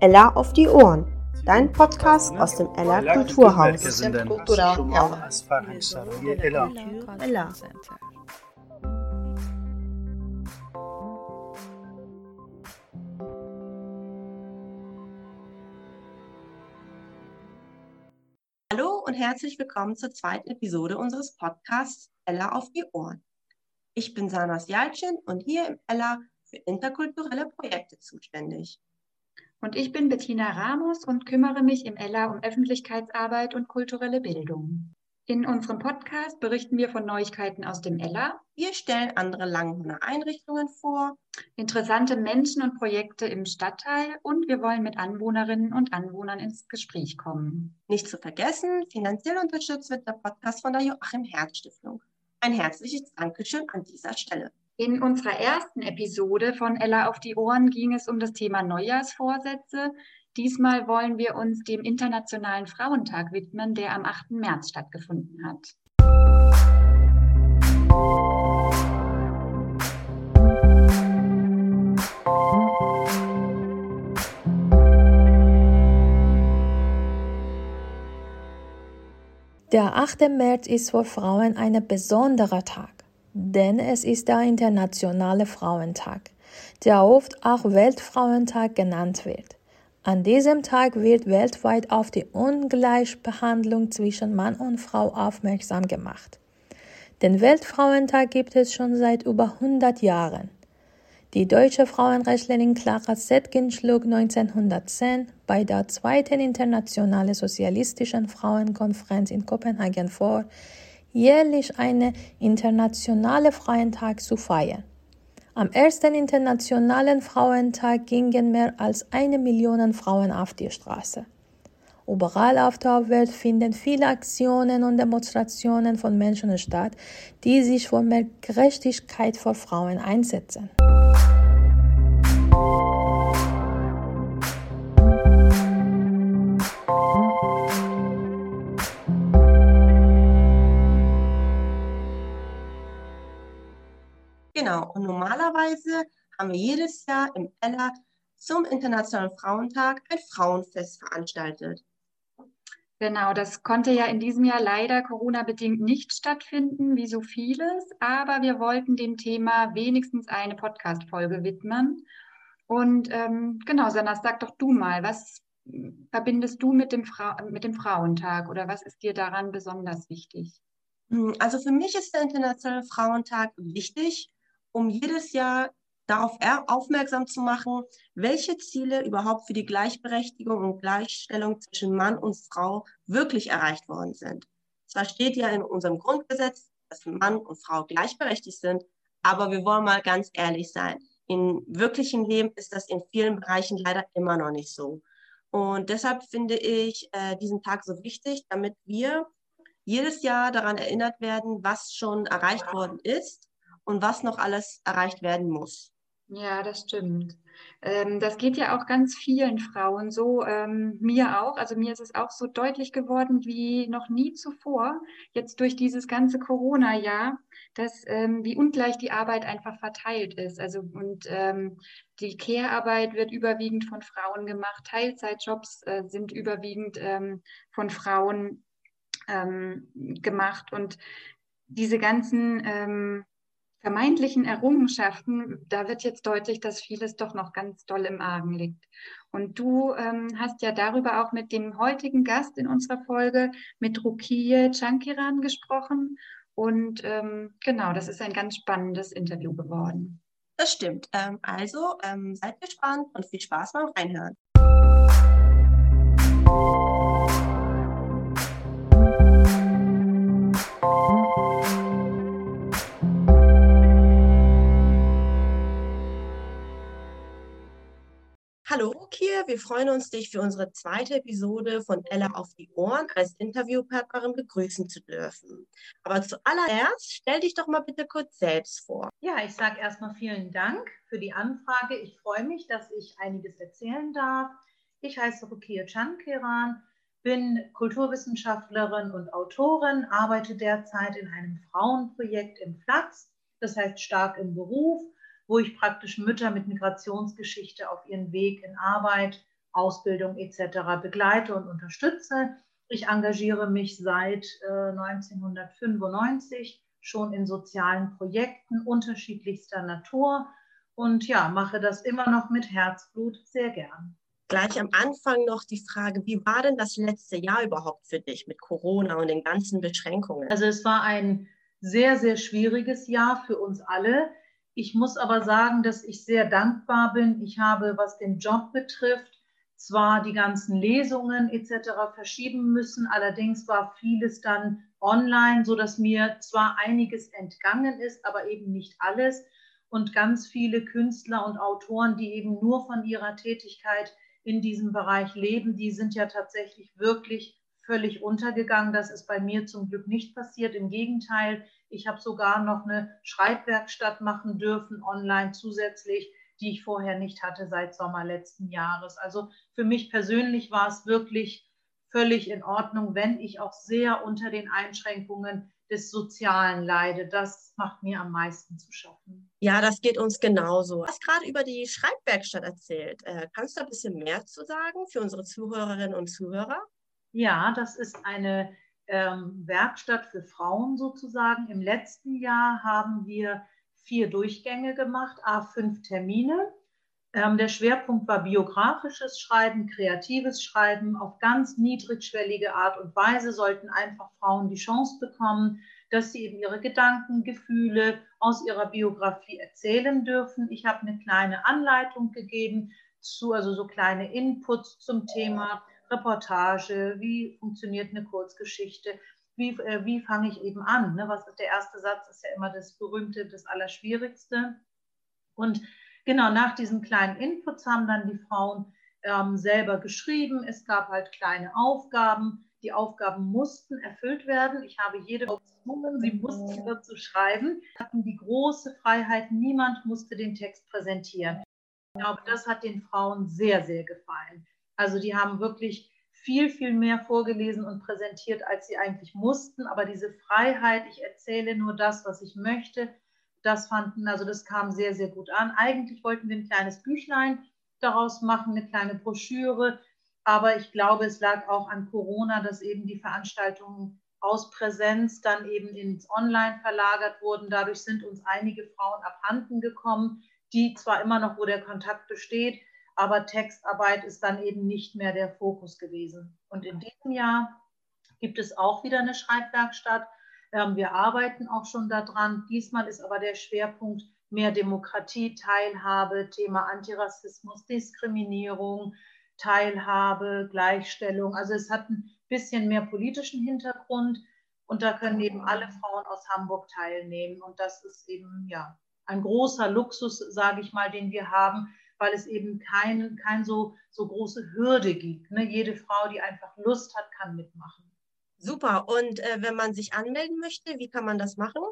Ella auf die Ohren. Dein Podcast aus dem Ella Kulturhaus. Ella. Ella. Hallo und herzlich willkommen zur zweiten Episode unseres Podcasts Ella auf die Ohren. Ich bin Sanas Jalcin und hier im Ella für interkulturelle Projekte zuständig. Und ich bin Bettina Ramos und kümmere mich im Ella um Öffentlichkeitsarbeit und kulturelle Bildung. In unserem Podcast berichten wir von Neuigkeiten aus dem Ella, Wir stellen andere Langhorner Einrichtungen vor. interessante Menschen und Projekte im Stadtteil und wir wollen mit Anwohnerinnen und Anwohnern ins Gespräch kommen. Nicht zu vergessen, finanziell unterstützt wird der Podcast von der Joachim Herz Stiftung. Ein herzliches Dankeschön an dieser Stelle. In unserer ersten Episode von Ella auf die Ohren ging es um das Thema Neujahrsvorsätze. Diesmal wollen wir uns dem Internationalen Frauentag widmen, der am 8. März stattgefunden hat. Der 8. März ist für Frauen ein besonderer Tag, denn es ist der Internationale Frauentag, der oft auch Weltfrauentag genannt wird. An diesem Tag wird weltweit auf die Ungleichbehandlung zwischen Mann und Frau aufmerksam gemacht. Den Weltfrauentag gibt es schon seit über 100 Jahren. Die deutsche Frauenrechtlerin Clara Zetkin schlug 1910 bei der zweiten Internationalen Sozialistischen Frauenkonferenz in Kopenhagen vor, jährlich einen internationalen Frauentag zu feiern. Am ersten Internationalen Frauentag gingen mehr als eine Million Frauen auf die Straße. Überall auf der Welt finden viele Aktionen und Demonstrationen von Menschen statt, die sich für mehr Gerechtigkeit für Frauen einsetzen. Genau, und normalerweise haben wir jedes Jahr im Ella zum Internationalen Frauentag ein Frauenfest veranstaltet. Genau, das konnte ja in diesem Jahr leider Corona-bedingt nicht stattfinden, wie so vieles, aber wir wollten dem Thema wenigstens eine Podcast-Folge widmen. Und ähm, genau, Sanas, sag doch du mal, was verbindest du mit dem, mit dem Frauentag oder was ist dir daran besonders wichtig? Hm, Also für mich ist der Internationale Frauentag wichtig, um jedes Jahr darauf er- aufmerksam zu machen, welche Ziele überhaupt für die Gleichberechtigung und Gleichstellung zwischen Mann und Frau wirklich erreicht worden sind. Zwar steht ja in unserem Grundgesetz, dass Mann und Frau gleichberechtigt sind, aber wir wollen mal ganz ehrlich sein. Im wirklichen Leben ist das in vielen Bereichen leider immer noch nicht so. Und deshalb finde ich äh, diesen Tag so wichtig, damit wir jedes Jahr daran erinnert werden, was schon erreicht worden ist und was noch alles erreicht werden muss. Ja, das stimmt. Ähm, das geht ja auch ganz vielen Frauen so, ähm, mir auch. Also mir ist es auch so deutlich geworden wie noch nie zuvor, jetzt durch dieses ganze Corona-Jahr, dass ähm, wie ungleich die Arbeit einfach verteilt ist. Also und ähm, die Care-Arbeit wird überwiegend von Frauen gemacht, Teilzeitjobs äh, sind überwiegend ähm, von Frauen ähm, gemacht und diese ganzen vermeintlichen Errungenschaften, da wird jetzt deutlich, dass vieles doch noch ganz doll im Argen liegt. Und du ähm, hast ja darüber auch mit dem heutigen Gast in unserer Folge, mit Rukiye Chankiran, gesprochen. Und ähm, genau, das ist ein ganz spannendes Interview geworden. Das stimmt. Ähm, also ähm, seid gespannt und viel Spaß beim Reinhören. Rukiye, wir freuen uns, dich für unsere zweite Episode von Ella auf die Ohren als Interviewpartnerin begrüßen zu dürfen. Aber zuallererst stell dich doch mal bitte kurz selbst vor. Ja, ich sage erstmal vielen Dank für die Anfrage. Ich freue mich, dass ich einiges erzählen darf. Ich heiße Rukia Chankiran, bin Kulturwissenschaftlerin und Autorin, arbeite derzeit in einem Frauenprojekt im Platz, das heißt stark im Beruf, wo ich praktisch Mütter mit Migrationsgeschichte auf ihren Weg in Arbeit, Ausbildung etc. begleite und unterstütze. Ich engagiere mich seit äh, 1995 schon in sozialen Projekten unterschiedlichster Natur und ja, mache das immer noch mit Herzblut sehr gern. Gleich am Anfang noch die Frage, wie war denn das letzte Jahr überhaupt für dich mit Corona und den ganzen Beschränkungen? Also es war ein sehr, sehr schwieriges Jahr für uns alle. Ich muss aber sagen, dass ich sehr dankbar bin. Ich habe, was den Job betrifft, zwar die ganzen Lesungen etc. verschieben müssen, allerdings war vieles dann online, so dass mir zwar einiges entgangen ist, aber eben nicht alles. Und ganz viele Künstler und Autoren, die eben nur von ihrer Tätigkeit in diesem Bereich leben, die sind ja tatsächlich wirklich völlig untergegangen. Das ist bei mir zum Glück nicht passiert. Im Gegenteil, ich habe sogar noch eine Schreibwerkstatt machen dürfen online zusätzlich die ich vorher nicht hatte seit Sommer letzten Jahres. Also für mich persönlich war es wirklich völlig in Ordnung, wenn ich auch sehr unter den Einschränkungen des Sozialen leide. Das macht mir am meisten zu schaffen. Ja, das geht uns genauso. Du hast gerade über die Schreibwerkstatt erzählt. Äh, kannst du ein bisschen mehr zu sagen für unsere Zuhörerinnen und Zuhörer? Ja, das ist eine ähm, Werkstatt für Frauen sozusagen. Im letzten Jahr haben wir vier Durchgänge gemacht, a fünf Termine. Ähm, der Schwerpunkt war biografisches Schreiben, kreatives Schreiben. Auf ganz niedrigschwellige Art und Weise sollten einfach Frauen die Chance bekommen, dass sie eben ihre Gedanken, Gefühle aus ihrer Biografie erzählen dürfen. Ich habe eine kleine Anleitung gegeben, zu, also so kleine Inputs zum Thema Reportage, wie funktioniert eine Kurzgeschichte, wie, äh, wie fange ich eben an? Ne? Was ist der erste Satz? Ist ja immer das berühmte, das Allerschwierigste. Und genau nach diesen kleinen Inputs haben dann die Frauen ähm, selber geschrieben. Es gab halt kleine Aufgaben. Die Aufgaben mussten erfüllt werden. Ich habe jede gezwungen, sie mussten dazu schreiben. Hatten die große Freiheit. Niemand musste den Text präsentieren. Ich glaube, das hat den Frauen sehr, sehr gefallen. Also die haben wirklich viel, viel mehr vorgelesen und präsentiert, als sie eigentlich mussten. Aber diese Freiheit, ich erzähle nur das, was ich möchte, das fanden, also das kam sehr, sehr gut an. Eigentlich wollten wir ein kleines Büchlein daraus machen, eine kleine Broschüre. Aber ich glaube, es lag auch an Corona, dass eben die Veranstaltungen aus Präsenz dann eben ins Online verlagert wurden. Dadurch sind uns einige Frauen abhanden gekommen, die zwar immer noch, wo der Kontakt besteht, aber Textarbeit ist dann eben nicht mehr der Fokus gewesen. Und in diesem Jahr gibt es auch wieder eine Schreibwerkstatt. Ähm, wir arbeiten auch schon daran. Diesmal ist aber der Schwerpunkt mehr Demokratie, Teilhabe, Thema Antirassismus, Diskriminierung, Teilhabe, Gleichstellung. Also es hat ein bisschen mehr politischen Hintergrund und da können eben alle Frauen aus Hamburg teilnehmen. Und das ist eben ja ein großer Luxus, sage ich mal, den wir haben, weil es eben keine kein so, so große Hürde gibt. Ne? Jede Frau, die einfach Lust hat, kann mitmachen. Super. Und äh, wenn man sich anmelden möchte, wie kann man das machen?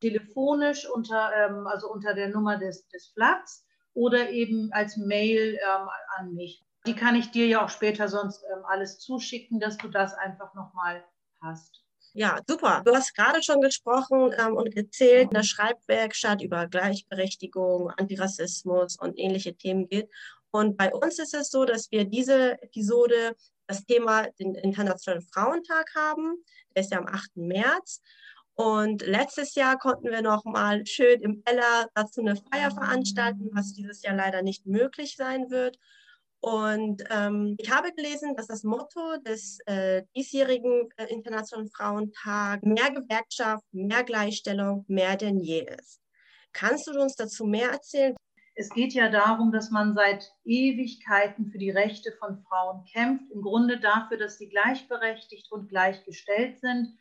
Telefonisch unter, ähm, also unter der Nummer des, des Flats oder eben als Mail ähm, an mich. Die kann ich dir ja auch später sonst ähm, alles zuschicken, dass du das einfach nochmal hast. Ja, super. Du hast gerade schon gesprochen ähm, und erzählt in der Schreibwerkstatt über Gleichberechtigung, Antirassismus und ähnliche Themen geht. Und bei uns ist es so, dass wir diese Episode das Thema den Internationalen Frauentag haben. Der ist ja am 8. März. Und letztes Jahr konnten wir noch mal schön im Ella dazu eine Feier veranstalten, was dieses Jahr leider nicht möglich sein wird. Und ähm, ich habe gelesen, dass das Motto des äh, diesjährigen äh, Internationalen Frauentags mehr Gewerkschaft, mehr Gleichstellung, mehr denn je ist. Kannst du uns dazu mehr erzählen? Es geht ja darum, dass man seit Ewigkeiten für die Rechte von Frauen kämpft, im Grunde dafür, dass sie gleichberechtigt und gleichgestellt sind.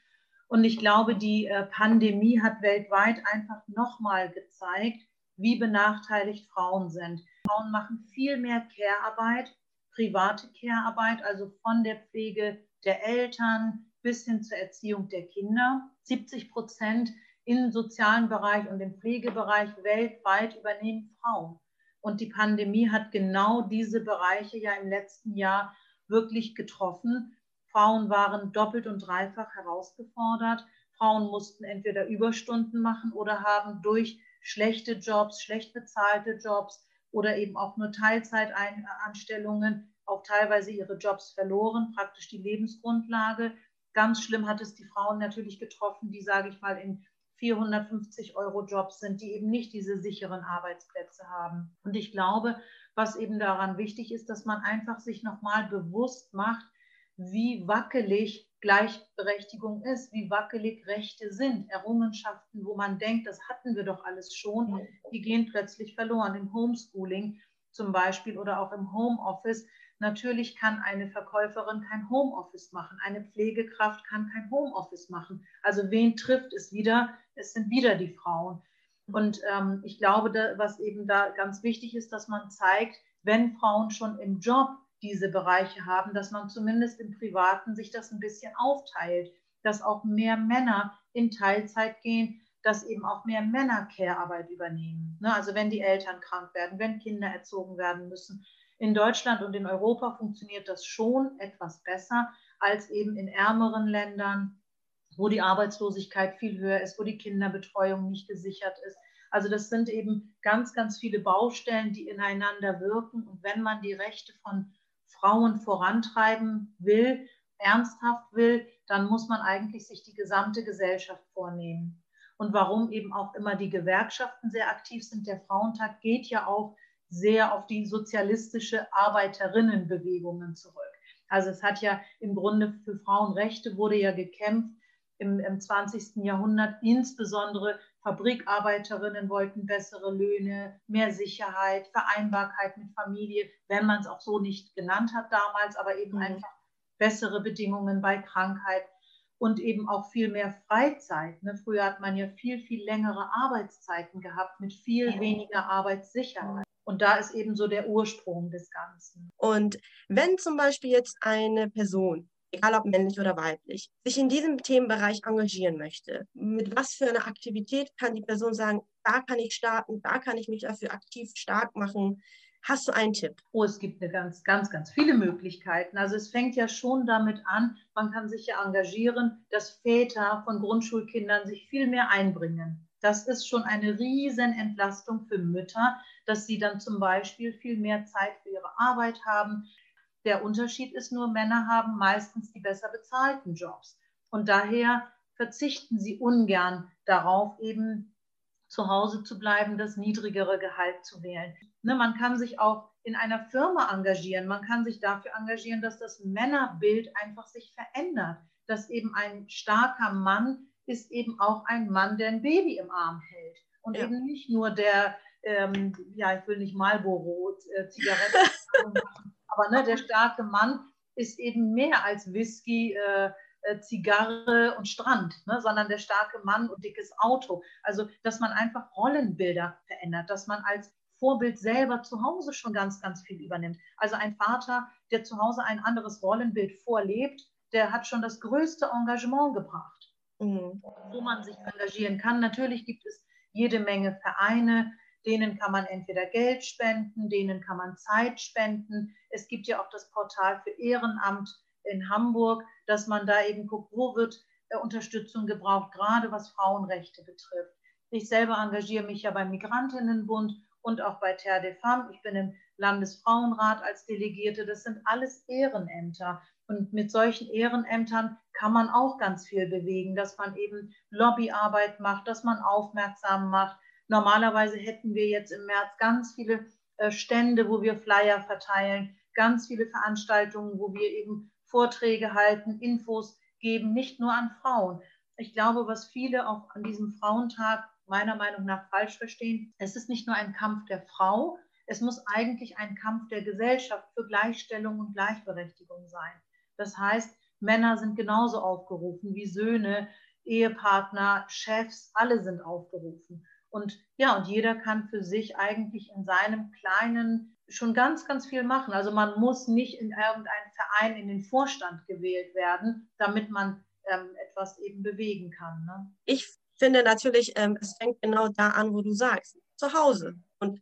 Und ich glaube, die äh, Pandemie hat weltweit einfach nochmal gezeigt, wie benachteiligt Frauen sind. Frauen machen viel mehr Care-Arbeit, private Care-Arbeit, also von der Pflege der Eltern bis hin zur Erziehung der Kinder. 70 Prozent im sozialen Bereich und im Pflegebereich weltweit übernehmen Frauen. Und die Pandemie hat genau diese Bereiche ja im letzten Jahr wirklich getroffen. Frauen waren doppelt und dreifach herausgefordert. Frauen mussten entweder Überstunden machen oder haben durch schlechte Jobs, schlecht bezahlte Jobs oder eben auch nur Teilzeitanstellungen, auch teilweise ihre Jobs verloren, praktisch die Lebensgrundlage. Ganz schlimm hat es die Frauen natürlich getroffen, die, sage ich mal, in 450 Euro Jobs sind, die eben nicht diese sicheren Arbeitsplätze haben. Und ich glaube, was eben daran wichtig ist, dass man einfach sich nochmal bewusst macht, wie wackelig Gleichberechtigung ist, wie wackelig Rechte sind, Errungenschaften, wo man denkt, das hatten wir doch alles schon, die gehen plötzlich verloren. Im Homeschooling zum Beispiel oder auch im Homeoffice Natürlich kann eine Verkäuferin kein Homeoffice machen, eine Pflegekraft kann kein Homeoffice machen. Also wen trifft es wieder? Es sind wieder die Frauen. Und ähm, ich glaube, da, was eben da ganz wichtig ist, dass man zeigt, wenn Frauen schon im Job diese Bereiche haben, dass man zumindest im Privaten sich das ein bisschen aufteilt, dass auch mehr Männer in Teilzeit gehen, dass eben auch mehr Männer Care-Arbeit übernehmen. Ne? Also wenn die Eltern krank werden, wenn Kinder erzogen werden müssen, in Deutschland und in Europa funktioniert das schon etwas besser als eben in ärmeren Ländern, wo die Arbeitslosigkeit viel höher ist, wo die Kinderbetreuung nicht gesichert ist. Also das sind eben ganz, ganz viele Baustellen, die ineinander wirken. Und wenn man die Rechte von Frauen vorantreiben will, ernsthaft will, dann muss man eigentlich sich die gesamte Gesellschaft vornehmen. Und warum eben auch immer die Gewerkschaften sehr aktiv sind, der Frauentag geht ja auch sehr auf die sozialistische Arbeiterinnenbewegungen zurück. Also es hat ja im Grunde für Frauenrechte wurde ja gekämpft im, im 20. Jahrhundert. Insbesondere Fabrikarbeiterinnen wollten bessere Löhne, mehr Sicherheit, Vereinbarkeit mit Familie, wenn man es auch so nicht genannt hat damals, aber eben mhm. einfach bessere Bedingungen bei Krankheit und eben auch viel mehr Freizeit. Ne? Früher hat man ja viel, viel längere Arbeitszeiten gehabt mit viel weniger Arbeitssicherheit. Und da ist eben so der Ursprung des Ganzen. Und wenn zum Beispiel jetzt eine Person, egal ob männlich oder weiblich, sich in diesem Themenbereich engagieren möchte, mit was für einer Aktivität kann die Person sagen, da kann ich starten, da kann ich mich dafür aktiv stark machen? Hast du einen Tipp? Oh, es gibt eine ganz, ganz, ganz viele Möglichkeiten. Also es fängt ja schon damit an, man kann sich ja engagieren, dass Väter von Grundschulkindern sich viel mehr einbringen. Das ist schon eine riesen Entlastung für Mütter, dass sie dann zum Beispiel viel mehr Zeit für ihre Arbeit haben. Der Unterschied ist nur, Männer haben meistens die besser bezahlten Jobs. Und daher verzichten sie ungern darauf, eben zu Hause zu bleiben, das niedrigere Gehalt zu wählen. Ne, man kann sich auch in einer Firma engagieren. Man kann sich dafür engagieren, dass das Männerbild einfach sich verändert, dass eben ein starker Mann ist eben auch ein Mann, der ein Baby im Arm hält und ja. eben nicht nur der, ähm, ja, ich will nicht Marlboro äh, Zigaretten machen, aber ne, der starke Mann ist eben mehr als Whisky, äh, äh, Zigarre und Strand, ne, sondern der starke Mann und dickes Auto. Also, dass man einfach Rollenbilder verändert, dass man als Vorbild selber zu Hause schon ganz, ganz viel übernimmt. Also ein Vater, der zu Hause ein anderes Rollenbild vorlebt, der hat schon das größte Engagement gebracht mhm. wo man sich engagieren kann. Natürlich gibt es jede Menge Vereine, denen kann man entweder Geld spenden, denen kann man Zeit spenden. Es gibt ja auch das Portal für Ehrenamt in Hamburg, dass man da eben guckt, wo wird äh, Unterstützung gebraucht, gerade was Frauenrechte betrifft. Ich selber engagiere mich ja beim Migrantinnenbund und auch bei Terre des Femmes. Ich bin im Landesfrauenrat als Delegierte. Das sind alles Ehrenämter. Und mit solchen Ehrenämtern kann man auch ganz viel bewegen, dass man eben Lobbyarbeit macht, dass man aufmerksam macht. Normalerweise hätten wir jetzt im März ganz viele äh, Stände, wo wir Flyer verteilen, ganz viele Veranstaltungen, wo wir eben Vorträge halten, Infos geben, nicht nur an Frauen. Ich glaube, was viele auch an diesem Frauentag meiner Meinung nach falsch verstehen, es ist nicht nur ein Kampf der Frau, es muss eigentlich ein Kampf der Gesellschaft für Gleichstellung und Gleichberechtigung sein. Das heißt, Männer sind genauso aufgerufen wie Söhne, Ehepartner, Chefs, alle sind aufgerufen. Und ja, und jeder kann für sich eigentlich in seinem kleinen schon ganz, ganz viel machen. Also man muss nicht in irgendeinen Verein in den Vorstand gewählt werden, damit man ähm, etwas eben bewegen kann. Ne? Ich finde natürlich, ähm, es fängt genau da an, wo du sagst, zu Hause. Und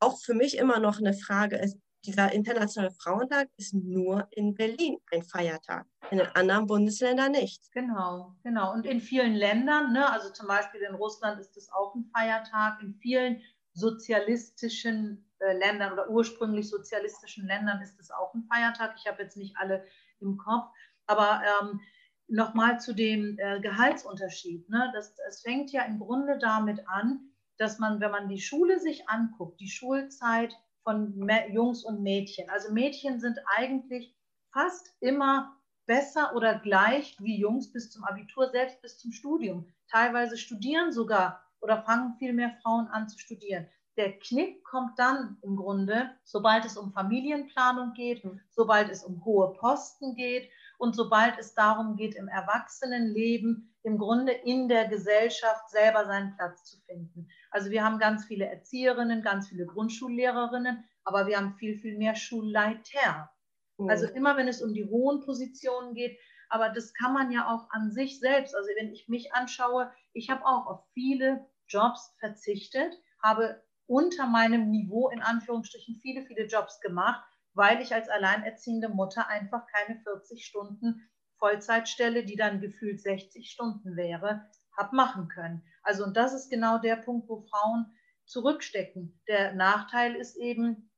auch für mich immer noch eine Frage ist, dieser Internationale Frauentag ist nur in Berlin ein Feiertag, in den anderen Bundesländern nicht. Genau, genau. Und in vielen Ländern, ne, also zum Beispiel in Russland ist es auch ein Feiertag, in vielen sozialistischen äh, Ländern oder ursprünglich sozialistischen Ländern ist es auch ein Feiertag. Ich habe jetzt nicht alle im Kopf, aber ähm, nochmal zu dem äh, Gehaltsunterschied. Ne? Das, das fängt ja im Grunde damit an, dass man, wenn man die Schule sich anguckt, die Schulzeit von Jungs und Mädchen. Also Mädchen sind eigentlich fast immer besser oder gleich wie Jungs bis zum Abitur, selbst bis zum Studium. Teilweise studieren sogar oder fangen viel mehr Frauen an zu studieren. Der Knick kommt dann im Grunde, sobald es um Familienplanung geht, mhm. sobald es um hohe Posten geht und sobald es darum geht, im Erwachsenenleben im Grunde in der Gesellschaft selber seinen Platz zu finden. Also wir haben ganz viele Erzieherinnen, ganz viele Grundschullehrerinnen, aber wir haben viel, viel mehr Schulleiter. Mhm. Also immer, wenn es um die hohen Positionen geht, aber das kann man ja auch an sich selbst. Also wenn ich mich anschaue, ich habe auch auf viele Jobs verzichtet, habe unter meinem Niveau in Anführungsstrichen viele, viele Jobs gemacht, weil ich als alleinerziehende Mutter einfach keine 40 Stunden Vollzeitstelle, die dann gefühlt 60 Stunden wäre, habe machen können. Also und das ist genau der Punkt, wo Frauen zurückstecken. Der Nachteil ist eben,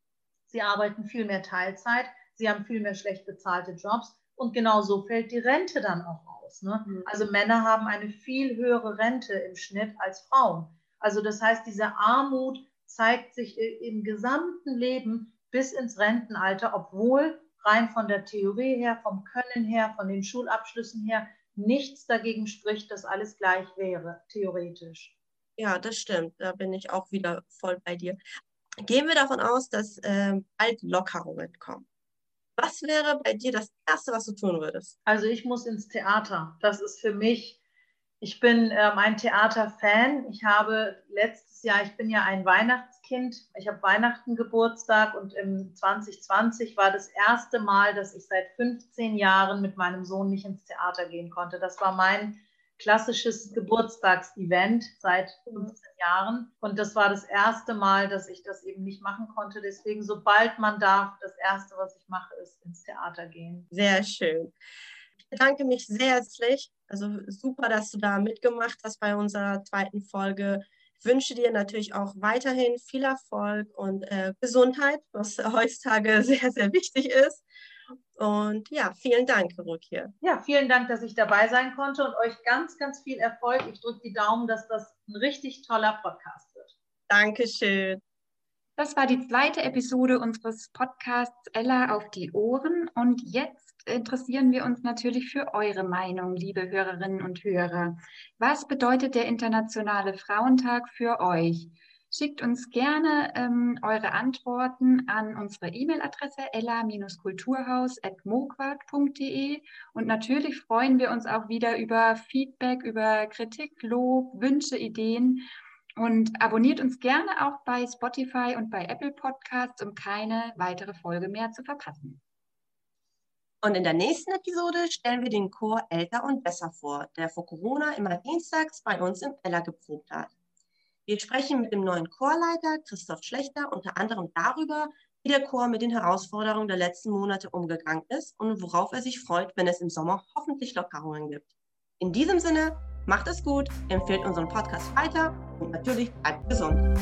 sie arbeiten viel mehr Teilzeit, sie haben viel mehr schlecht bezahlte Jobs und genau so fällt die Rente dann auch aus. Ne? Mhm. Also Männer haben eine viel höhere Rente im Schnitt als Frauen. Also das heißt, diese Armut zeigt sich im gesamten Leben bis ins Rentenalter, obwohl rein von der Theorie her, vom Können her, von den Schulabschlüssen her nichts dagegen spricht, dass alles gleich wäre, theoretisch. Ja, das stimmt. Da bin ich auch wieder voll bei dir. Gehen wir davon aus, dass äh, bald Lockerungen kommen. Was wäre bei dir das Erste, was du tun würdest? Also ich muss ins Theater. Das ist für mich, ich bin ähm, ein Theaterfan. Ich habe letztes Jahr, ich bin ja ein Weihnachtskind. Ich habe Weihnachten Geburtstag und im 2020 war das erste Mal, dass ich seit 15 Jahren mit meinem Sohn nicht ins Theater gehen konnte. Das war mein klassisches Geburtstagsevent seit 15 Jahren. Und das war das erste Mal, dass ich das eben nicht machen konnte. Deswegen, sobald man darf, das Erste, was ich mache, ist ins Theater gehen. Sehr schön. Ich bedanke mich sehr herzlich. Also super, dass du da mitgemacht hast bei unserer zweiten Folge. Ich wünsche dir natürlich auch weiterhin viel Erfolg und äh, Gesundheit, was heutzutage sehr, sehr wichtig ist. Und ja, vielen Dank, Rukia. Ja, vielen Dank, dass ich dabei sein konnte und euch ganz, ganz viel Erfolg. Ich drücke die Daumen, dass das ein richtig toller Podcast wird. Dankeschön. Das war die zweite Episode unseres Podcasts Ella auf die Ohren. Und jetzt interessieren wir uns natürlich für eure Meinung, liebe Hörerinnen und Hörer. Was bedeutet der Internationale Frauentag für euch? Schickt uns gerne ähm, eure Antworten an unsere E-Mail-Adresse ella-kulturhaus.moquat.de und natürlich freuen wir uns auch wieder über Feedback, über Kritik, Lob, Wünsche, Ideen und abonniert uns gerne auch bei Spotify und bei Apple Podcasts, um keine weitere Folge mehr zu verpassen. Und in der nächsten Episode stellen wir den Chor Älter und Besser vor, der vor Corona immer dienstags bei uns im Ella geprobt hat. Wir sprechen mit dem neuen Chorleiter Christoph Schlechter unter anderem darüber, wie der Chor mit den Herausforderungen der letzten Monate umgegangen ist und worauf er sich freut, wenn es im Sommer hoffentlich Lockerungen gibt. In diesem Sinne, macht es gut, empfehlt unseren Podcast weiter und natürlich bleibt gesund.